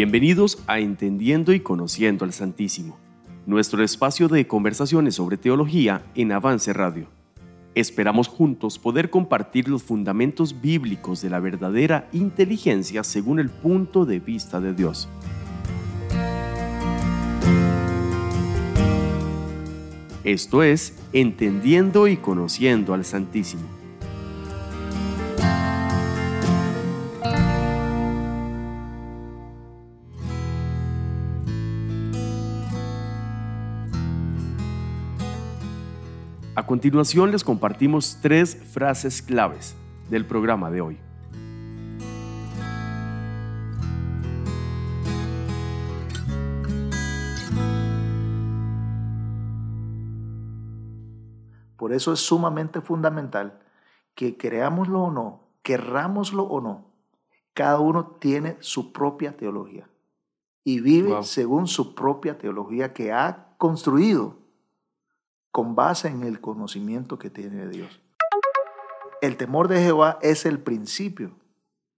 Bienvenidos a Entendiendo y Conociendo al Santísimo, nuestro espacio de conversaciones sobre teología en Avance Radio. Esperamos juntos poder compartir los fundamentos bíblicos de la verdadera inteligencia según el punto de vista de Dios. Esto es Entendiendo y Conociendo al Santísimo. A continuación les compartimos tres frases claves del programa de hoy. Por eso es sumamente fundamental que creámoslo o no, querrámoslo o no, cada uno tiene su propia teología y vive según su propia teología que ha construido con base en el conocimiento que tiene Dios. El temor de Jehová es el principio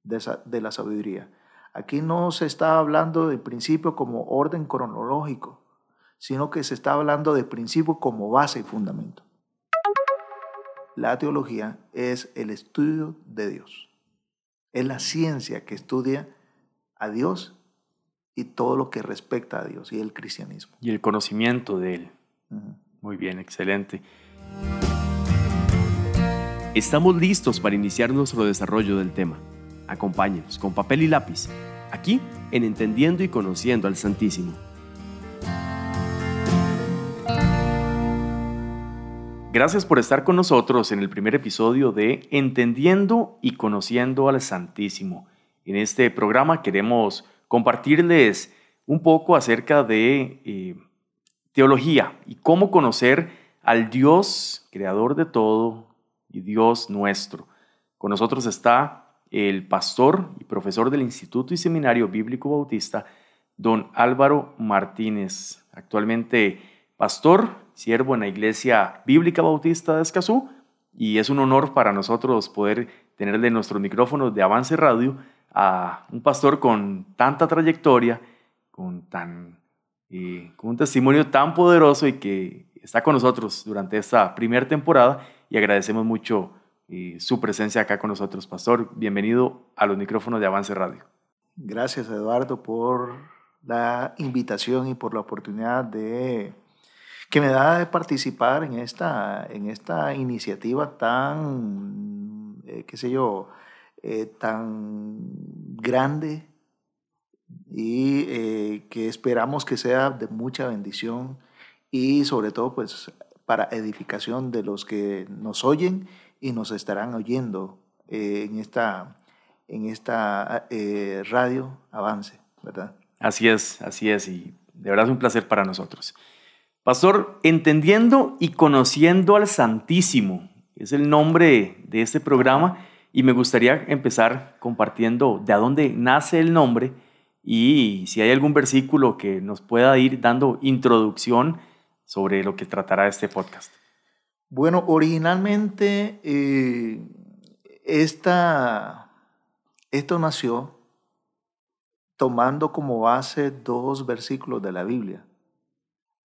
de, la sabiduría. Aquí no se está hablando de principio como orden cronológico, sino que se está hablando de principio como base y fundamento. La teología es el estudio de Dios. Es la ciencia que estudia a Dios y todo lo que respecta a Dios y el cristianismo. Y el conocimiento de Él. Muy bien, excelente. Estamos listos para iniciar nuestro desarrollo del tema. Acompáñenos con papel y lápiz, aquí en Entendiendo y Conociendo al Santísimo. Gracias por estar con nosotros en el primer episodio de Entendiendo y Conociendo al Santísimo. En este programa queremos compartirles un poco acerca de eh, teología y cómo conocer al Dios creador de todo y Dios nuestro. Con nosotros está el pastor y profesor del Instituto y Seminario Bíblico Bautista, don Álvaro Martínez, actualmente pastor, siervo en la Iglesia Bíblica Bautista de Escazú, y es un honor para nosotros poder tenerle nuestros micrófonos de Avance Radio a un pastor con tanta trayectoria, con tan con un testimonio tan poderoso y que está con nosotros durante esta primera temporada y agradecemos mucho eh, su presencia acá con nosotros. Pastor, bienvenido a los micrófonos de Avance Radio. Gracias Eduardo por la invitación y por la oportunidad de que me da de participar en esta, en esta iniciativa tan, eh, qué sé yo, eh, tan grande y eh, que esperamos que sea de mucha bendición y sobre todo pues para edificación de los que nos oyen y nos estarán oyendo eh, en esta, en esta eh, radio Avance, ¿verdad? Así es, así es y de verdad es un placer para nosotros. Pastor, entendiendo y conociendo al Santísimo, es el nombre de este programa y me gustaría empezar compartiendo de dónde nace el nombre y si hay algún versículo que nos pueda ir dando introducción sobre lo que tratará este podcast. Bueno, originalmente eh, esta, esto nació tomando como base dos versículos de la Biblia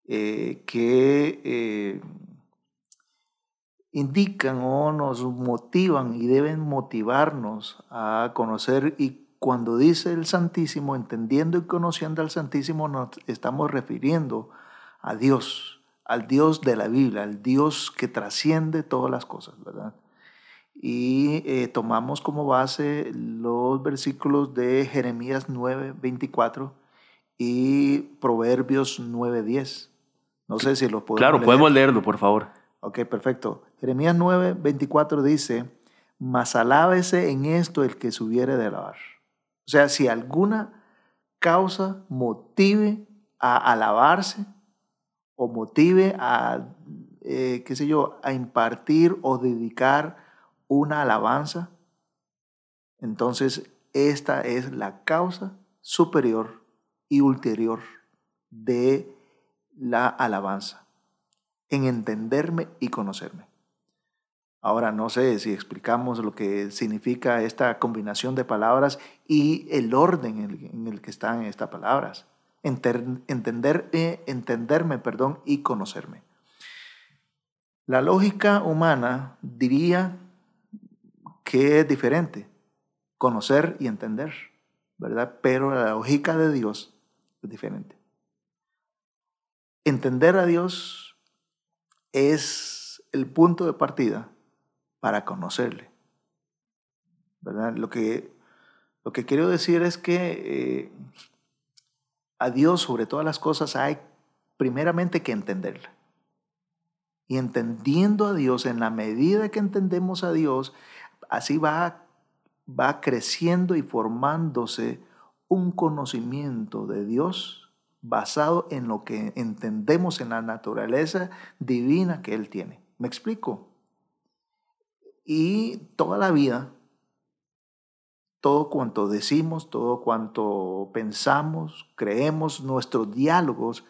eh, que eh, indican o nos motivan y deben motivarnos a conocer y cuando dice el Santísimo, entendiendo y conociendo al Santísimo, nos estamos refiriendo a Dios, al Dios de la Biblia, al Dios que trasciende todas las cosas, ¿verdad? Y eh, tomamos como base los versículos de Jeremías 9, 24 y Proverbios 9, 10. No sé si lo podemos Claro, podemos leerlo, por favor. Ok, perfecto. Jeremías 9, 24 dice, mas alábese en esto el que subiere de alabar. O sea, si alguna causa motive a alabarse o motive a, eh, qué sé yo, a impartir o dedicar una alabanza, entonces esta es la causa superior y ulterior de la alabanza, en entenderme y conocerme. Ahora no sé si explicamos lo que significa esta combinación de palabras y el orden en el, que están estas palabras. entender, eh, entenderme perdón, y conocerme. La lógica humana diría que es diferente, conocer y entender, ¿verdad? Pero la lógica de Dios es diferente. Entender a Dios es el punto de partida para conocerle. ¿verdad? Lo, que, lo que quiero decir es que eh, a Dios sobre todas las cosas hay primeramente que entenderle. Y entendiendo a Dios, en la medida que entendemos a Dios, así va, va creciendo y formándose un conocimiento de Dios basado en lo que entendemos en la naturaleza divina que Él tiene. ¿Me explico? Y toda la vida, todo cuanto decimos, todo cuanto pensamos, creemos, nuestros diálogos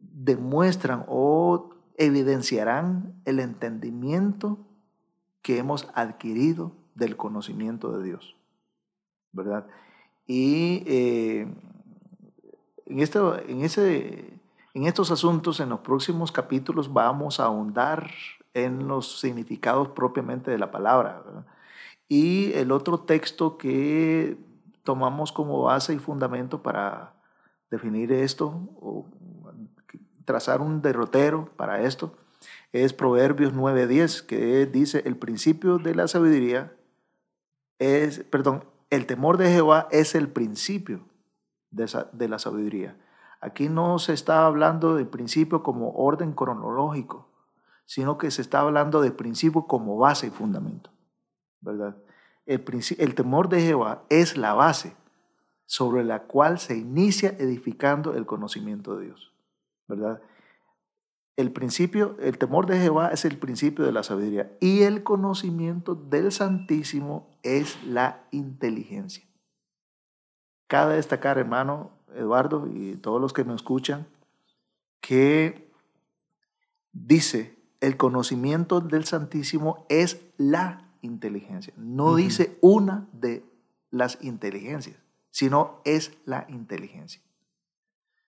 demuestran o evidenciarán el entendimiento que hemos adquirido del conocimiento de Dios. ¿Verdad? Y eh, en, esto, en, ese, en estos asuntos, en los próximos capítulos, vamos a ahondar en los significados propiamente de la palabra. Y el otro texto que tomamos como base y fundamento para definir esto, o trazar un derrotero para esto, es Proverbios 9:10, que dice, el principio de la sabiduría es, perdón, el temor de Jehová es el principio de, de la sabiduría. Aquí no se está hablando del principio como orden cronológico, sino que se está hablando de principio como base y fundamento, ¿verdad? El, el temor de Jehová es la base sobre la cual se inicia edificando el conocimiento de Dios, ¿verdad? El principio, el temor de Jehová es el principio de la sabiduría y el conocimiento del Santísimo es la inteligencia. Cabe destacar, hermano Eduardo y todos los que me escuchan, que dice el conocimiento del Santísimo es la inteligencia. No dice una de las inteligencias, sino es la inteligencia.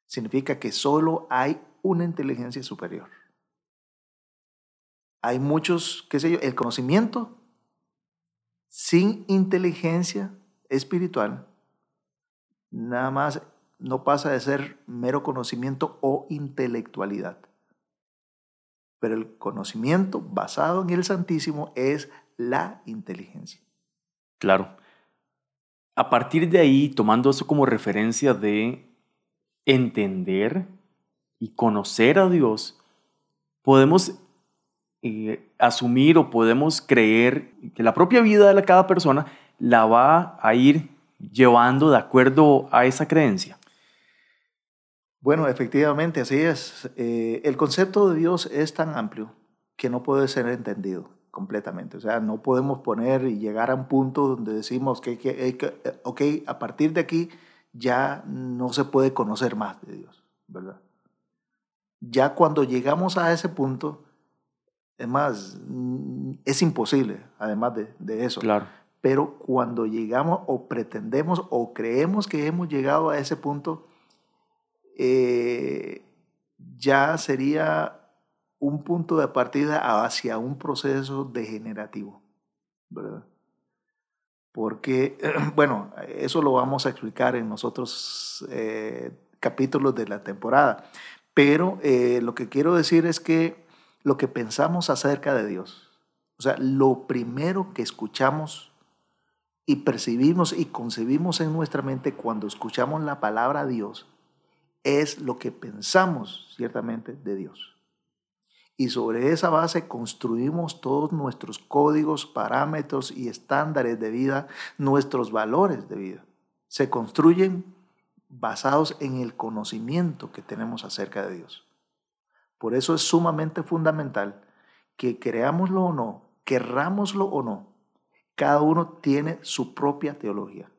Significa que solo hay una inteligencia superior. Hay muchos, qué sé yo, el conocimiento sin inteligencia espiritual nada más no pasa de ser mero conocimiento o intelectualidad. Pero el conocimiento basado en el Santísimo es la inteligencia. Claro. A partir de ahí, tomando eso como referencia de entender y conocer a Dios, podemos eh, asumir o podemos creer que la propia vida de cada persona la va a ir llevando de acuerdo a esa creencia. Bueno, efectivamente, así es. Eh, el concepto de Dios es tan amplio que no puede ser entendido completamente. O sea, no podemos poner y llegar a un punto donde decimos que, que, que, ok, a partir de aquí ya no se puede conocer más de Dios, ¿verdad? Ya cuando llegamos a ese punto, es más, mm, es imposible, además de, de eso. Claro. Pero cuando llegamos o pretendemos o creemos que hemos llegado a ese punto, eh, ya sería un punto de partida hacia un proceso degenerativo, ¿verdad? Porque, bueno, eso lo vamos a explicar en los otros eh, capítulos de la temporada, pero eh, lo que quiero decir es que lo que pensamos acerca de Dios, o sea, lo primero que escuchamos y percibimos y concebimos en nuestra mente cuando escuchamos la palabra Dios, es lo que pensamos ciertamente de Dios. Y sobre esa base construimos todos nuestros códigos, parámetros y estándares de vida, nuestros valores de vida. Se construyen basados en el conocimiento que tenemos acerca de Dios. Por eso es sumamente fundamental que creámoslo o no, querrámoslo o no, cada uno tiene su propia teología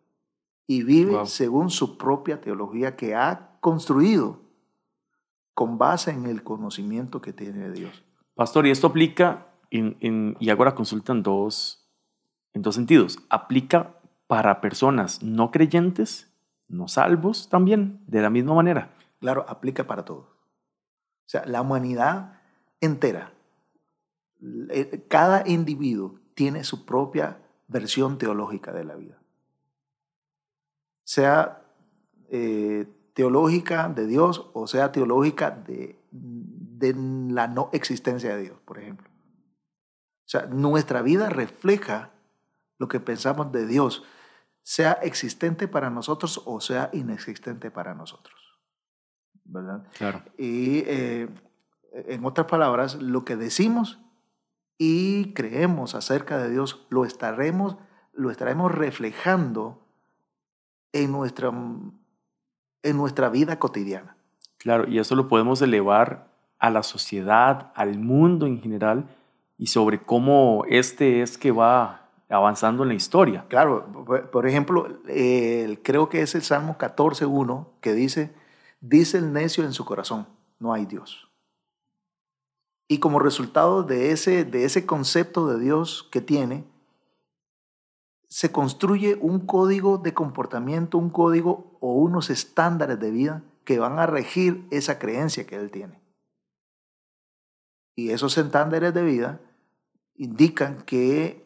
y vive según su propia teología que ha construido con base en el conocimiento que tiene de Dios. Pastor, y esto aplica y hago la consulta en dos, en dos sentidos. ¿Aplica para personas no creyentes, no salvos también, de la misma manera? Claro, aplica para todos. O sea, la humanidad entera, eh, cada individuo tiene su propia versión teológica de la vida. Sea eh, teológica de Dios o sea teológica de, de la no existencia de Dios, por ejemplo. O sea, nuestra vida refleja lo que pensamos de Dios, sea existente para nosotros o sea inexistente para nosotros. ¿Verdad? Claro. Y eh, en otras palabras, lo que decimos y creemos acerca de Dios lo estaremos, lo estaremos reflejando en nuestra, en nuestra vida cotidiana. Claro, y eso lo podemos elevar a la sociedad, al mundo en general, y sobre cómo este es que va avanzando en la historia. Claro, por ejemplo, creo que es el Salmo 14.1 que dice, dice el necio en su corazón, no hay Dios. Y como resultado de ese, de ese concepto de Dios que tiene, se construye un código de comportamiento, un código o unos estándares de vida que van a regir esa creencia que él tiene. Y esos estándares de vida indican que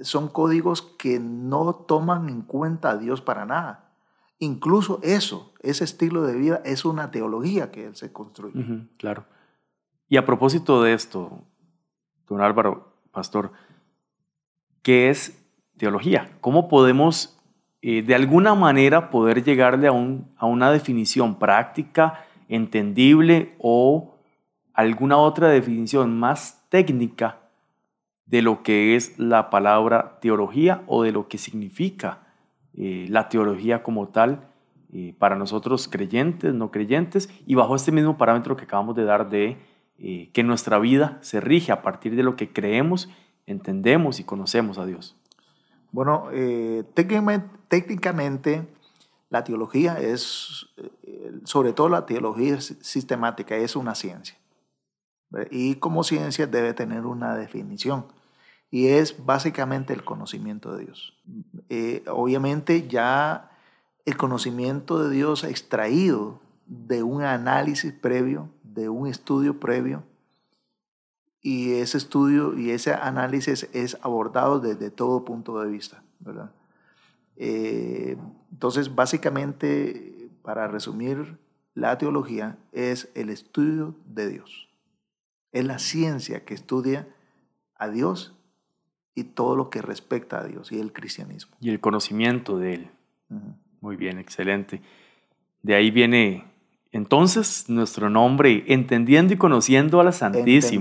son códigos que no toman en cuenta a Dios para nada. Incluso eso, ese estilo de vida, es una teología que él se construye. claro. Y a propósito de esto, don Álvaro, pastor, ¿qué es teología? ¿Cómo podemos eh, de alguna manera poder llegarle a, un, a una definición práctica, entendible o alguna otra definición más técnica de lo que es la palabra teología o de lo que significa eh, la teología como tal eh, para nosotros creyentes, no creyentes, y bajo este mismo parámetro que acabamos de dar de que nuestra vida se rige a partir de lo que creemos, entendemos y conocemos a Dios. Bueno, técnicamente, la teología es, sobre todo la teología sistemática, es una ciencia. Y como ciencia debe tener una definición y es básicamente el conocimiento de Dios. Eh, obviamente ya el conocimiento de Dios extraído de un análisis previo, de un estudio previo, y ese estudio y ese análisis es abordado desde todo punto de vista, ¿verdad? Eh, entonces, básicamente, para resumir, la teología es el estudio de Dios. Es la ciencia que estudia a Dios y todo lo que respecta a Dios y el cristianismo. Y el conocimiento de Él. Muy bien, excelente. De ahí viene entonces nuestro nombre, entendiendo y conociendo.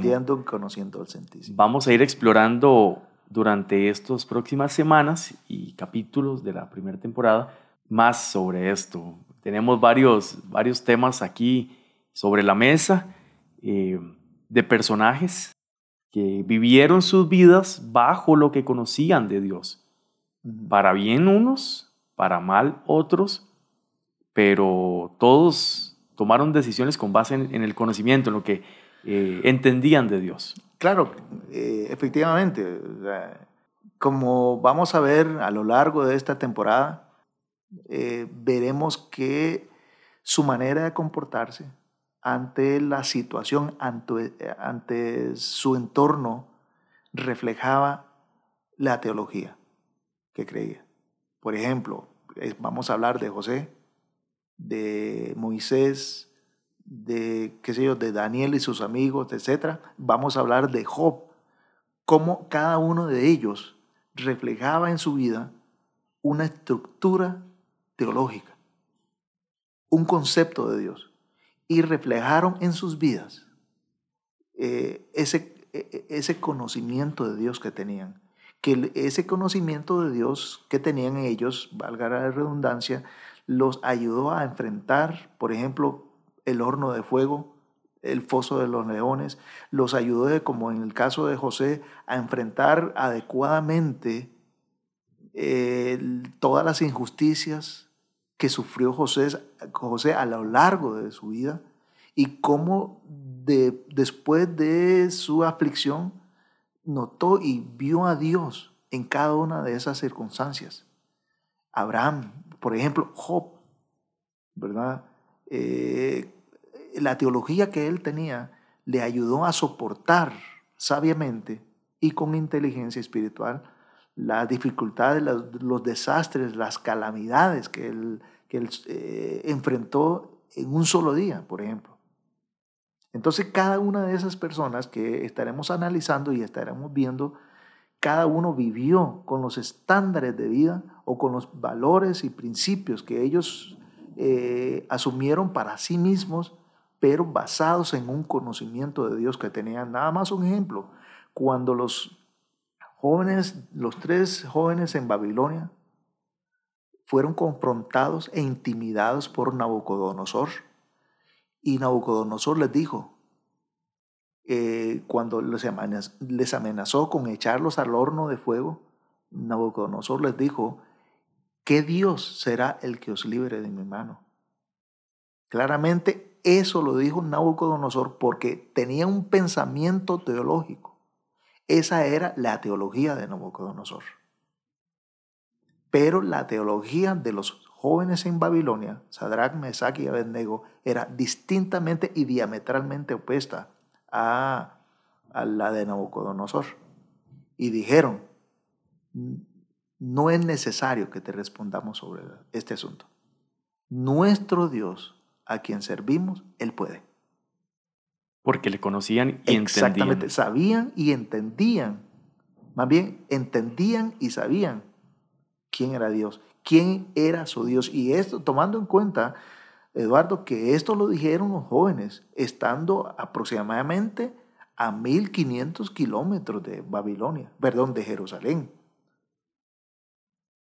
Entendiendo y conociendo al Santísimo. Vamos a ir explorando durante estas próximas semanas y capítulos de la primera temporada más sobre esto. Tenemos varios, varios temas aquí sobre la mesa eh, de personajes que vivieron sus vidas bajo lo que conocían de Dios. Para bien unos, para mal otros, pero todos tomaron decisiones con base en, el conocimiento, en lo que eh, entendían de Dios. Claro, eh, efectivamente. como vamos a ver a lo largo de esta temporada, eh, veremos que su manera de comportarse, ante la situación, ante, su entorno, reflejaba la teología que creía. Por ejemplo, vamos a hablar de José, de Moisés, de, qué sé yo, de Daniel y sus amigos, etc. Vamos a hablar de Job, cómo cada uno de ellos reflejaba en su vida una estructura teológica, un concepto de Dios y reflejaron en sus vidas eh, ese, e, e, ese conocimiento de Dios que tenían. Que ese conocimiento de Dios que tenían ellos, valga la redundancia, los ayudó a enfrentar, por ejemplo, el horno de fuego, el foso de los leones, los ayudó, como en el caso de José, a enfrentar adecuadamente eh, todas las injusticias que sufrió José, José a lo largo de su vida y cómo de, después de su aflicción notó y vio a Dios en cada una de esas circunstancias. Abraham, por ejemplo, Job, ¿verdad? Eh, la teología que él tenía le ayudó a soportar sabiamente y con inteligencia espiritual las dificultades, los, desastres, las calamidades que él, eh, enfrentó en un solo día, por ejemplo. Entonces, cada una de esas personas que estaremos analizando y estaremos viendo, cada uno vivió con los estándares de vida o con los valores y principios que ellos eh, asumieron para sí mismos, pero basados en un conocimiento de Dios que tenían. Nada más un ejemplo, cuando los jóvenes, los tres jóvenes en Babilonia, fueron confrontados e intimidados por Nabucodonosor. Y Nabucodonosor les dijo, eh, cuando les amenazó con echarlos al horno de fuego, Nabucodonosor les dijo, ¿qué Dios será el que os libre de mi mano? Claramente eso lo dijo Nabucodonosor porque tenía un pensamiento teológico. Esa era la teología de Nabucodonosor. Pero la teología de los jóvenes en Babilonia, Sadrach, Mesach y Abednego, era distintamente y diametralmente opuesta a, a la de Nabucodonosor. Y dijeron, no es necesario que te respondamos sobre este asunto. Nuestro Dios, a quien servimos, Él puede. Porque le conocían y Exactamente, sabían y entendían. Más bien, entendían y sabían quién era Dios, quién era su Dios. Y esto, tomando en cuenta, Eduardo, que esto lo dijeron los jóvenes, estando aproximadamente a 1500 kilómetros de Babilonia, perdón, de Jerusalén.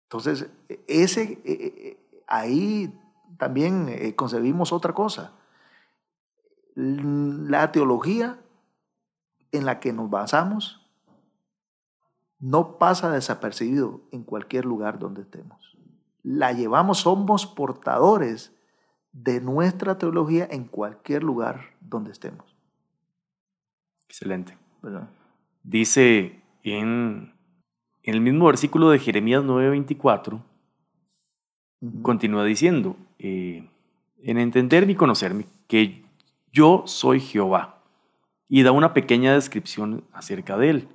Entonces, ese, e, e, e, ahí también eh, concebimos otra cosa. La teología en la que nos basamos no pasa desapercibido en cualquier lugar donde estemos. La llevamos, somos portadores de nuestra teología en cualquier lugar donde estemos. Excelente. Dice en, en, el mismo versículo de Jeremías 9:24, continúa diciendo, eh, en entenderme y conocerme, que yo soy Jehová. Y da una pequeña descripción acerca de él.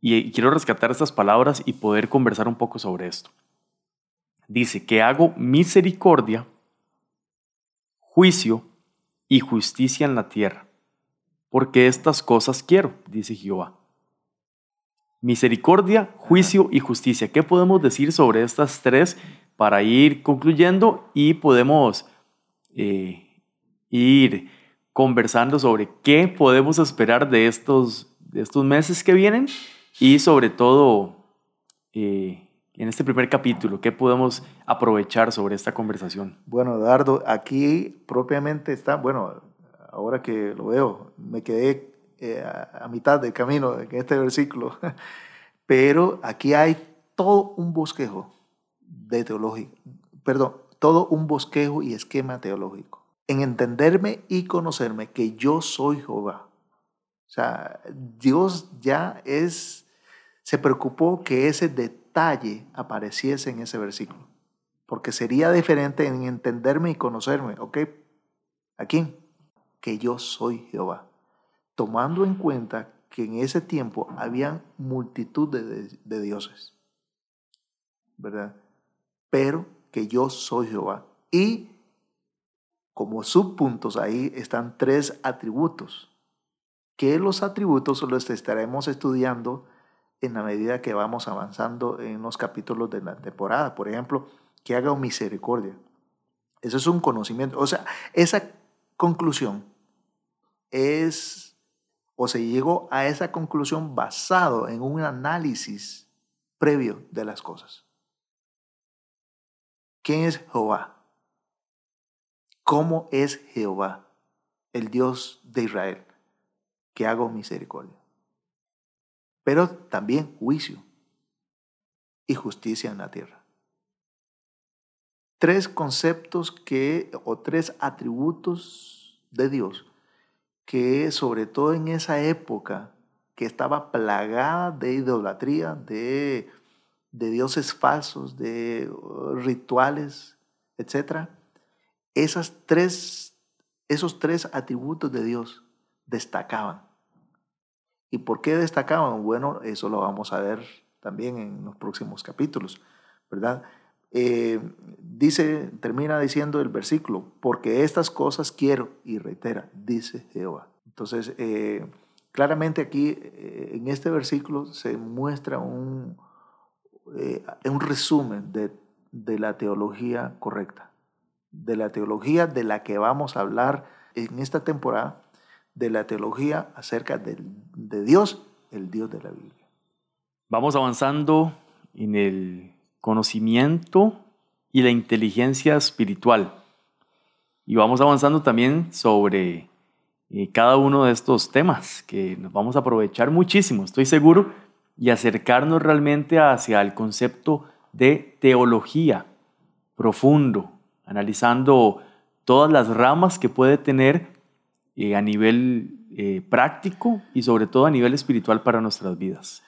Y quiero rescatar estas palabras y poder conversar un poco sobre esto. Dice que hago misericordia, juicio y justicia en la tierra, porque estas cosas quiero, dice Jehová. Misericordia, juicio y justicia. ¿Qué podemos decir sobre estas tres para ir concluyendo y podemos eh, ir conversando sobre qué podemos esperar de estos, estos meses que vienen y sobre todo eh, en este primer capítulo, qué podemos aprovechar sobre esta conversación. Bueno, Eduardo, aquí propiamente está, bueno, ahora que lo veo, me quedé eh, a, a mitad del camino en este versículo, pero aquí hay todo un bosquejo de teológico, perdón, todo un bosquejo y esquema teológico. En entenderme y conocerme que yo soy Jehová. O sea, Dios ya es, se preocupó que ese detalle apareciese en ese versículo. Porque sería diferente en entenderme y conocerme. ¿Ok? ¿A quién? Que yo soy Jehová. Tomando en cuenta que en ese tiempo habían multitud de, de dioses. ¿Verdad? pero que yo soy Jehová. Y como subpuntos ahí están tres atributos, que los atributos los estaremos estudiando en la medida que vamos avanzando en los capítulos de la temporada. Por ejemplo, que haga misericordia. Eso es un conocimiento. O sea, esa conclusión es, o se llegó a esa conclusión basado en un análisis previo de las cosas. ¿Quién es Jehová? ¿Cómo es Jehová, el Dios de Israel, que hago misericordia? Pero también juicio y justicia en la tierra. Tres conceptos que, o tres atributos de Dios que sobre todo en esa época que estaba plagada de idolatría, de, de dioses falsos, de uh, rituales, etc. Esas tres, esos tres atributos de Dios destacaban. ¿Y por qué destacaban? Bueno, eso lo vamos a ver también en los próximos capítulos, ¿verdad? Eh, dice, termina diciendo el versículo, porque estas cosas quiero, y reitera, dice Jehová. Entonces, eh, claramente aquí eh, en este versículo se muestra un, un resumen de, de la teología correcta, de la teología de la que vamos a hablar en esta temporada, de la teología acerca de, de Dios, el Dios de la Biblia. Vamos avanzando en el conocimiento y la inteligencia espiritual. Y vamos avanzando también sobre eh, cada uno de estos temas que nos vamos a aprovechar muchísimo, estoy seguro, y acercarnos realmente hacia el concepto de teología profundo, analizando todas las ramas que puede tener eh, a nivel eh, práctico y sobre todo a nivel espiritual para nuestras vidas.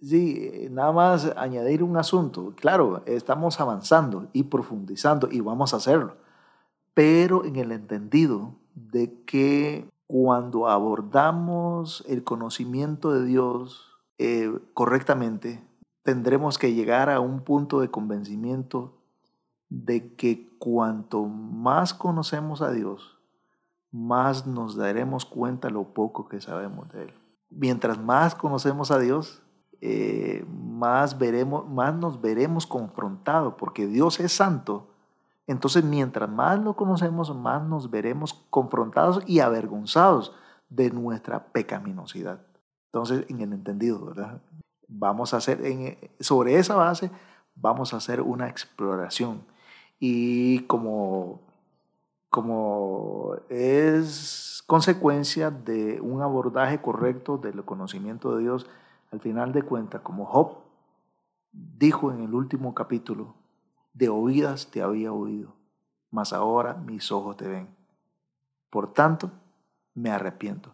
Sí, nada más añadir un asunto. Claro, estamos avanzando y profundizando y vamos a hacerlo, pero en el entendido de que cuando abordamos el conocimiento de Dios eh, correctamente, tendremos que llegar a un punto de convencimiento de que cuanto más conocemos a Dios, más nos daremos cuenta lo poco que sabemos de Él. Mientras más conocemos a Dios, eh, más, veremos, más nos veremos confrontados, porque Dios es santo. Entonces, mientras más lo conocemos, más nos veremos confrontados y avergonzados de nuestra pecaminosidad. Entonces, en el entendido, ¿verdad? Vamos a hacer, sobre esa base, vamos a hacer una exploración. Y como, como es consecuencia de un abordaje correcto del conocimiento de Dios, al final de cuentas, como Job dijo en el último capítulo, de oídas te había oído, mas ahora mis ojos te ven. Por tanto, me arrepiento.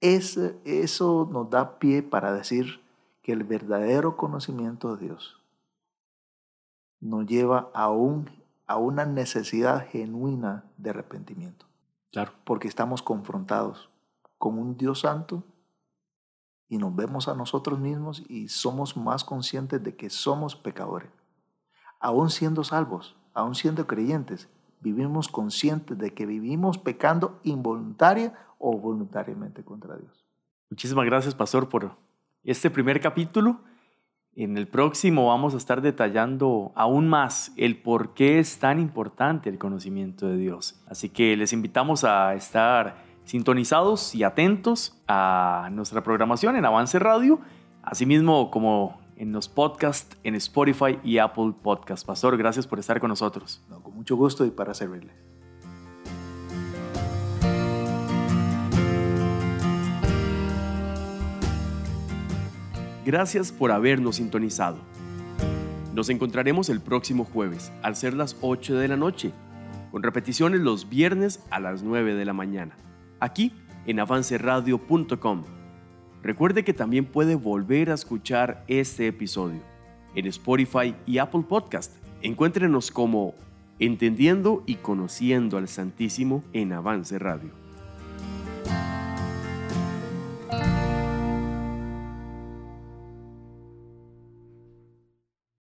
eso nos da pie para decir que el verdadero conocimiento de Dios nos lleva a, a una necesidad genuina de arrepentimiento. Claro. Porque estamos confrontados con un Dios santo y nos vemos a nosotros mismos y somos más conscientes de que somos pecadores. Aún siendo salvos, aún siendo creyentes, vivimos conscientes de que vivimos pecando involuntaria o voluntariamente contra Dios. Muchísimas gracias, Pastor, por este primer capítulo. En el próximo vamos a estar detallando aún más el por qué es tan importante el conocimiento de Dios. Así que les invitamos a estar sintonizados y atentos a nuestra programación en Avance Radio, asimismo como en los podcasts en Spotify y Apple Podcast. Pastor, gracias por estar con nosotros. con mucho gusto y para servirle. Gracias por habernos sintonizado. Nos encontraremos el próximo jueves al ser las 8 de la noche, con repeticiones los viernes a las 9 de la mañana aquí en avanceradio.com. Recuerde que también puede volver a escuchar este episodio en Spotify y Apple Podcast. Encuéntrenos como Entendiendo y Conociendo al Santísimo en Avance Radio.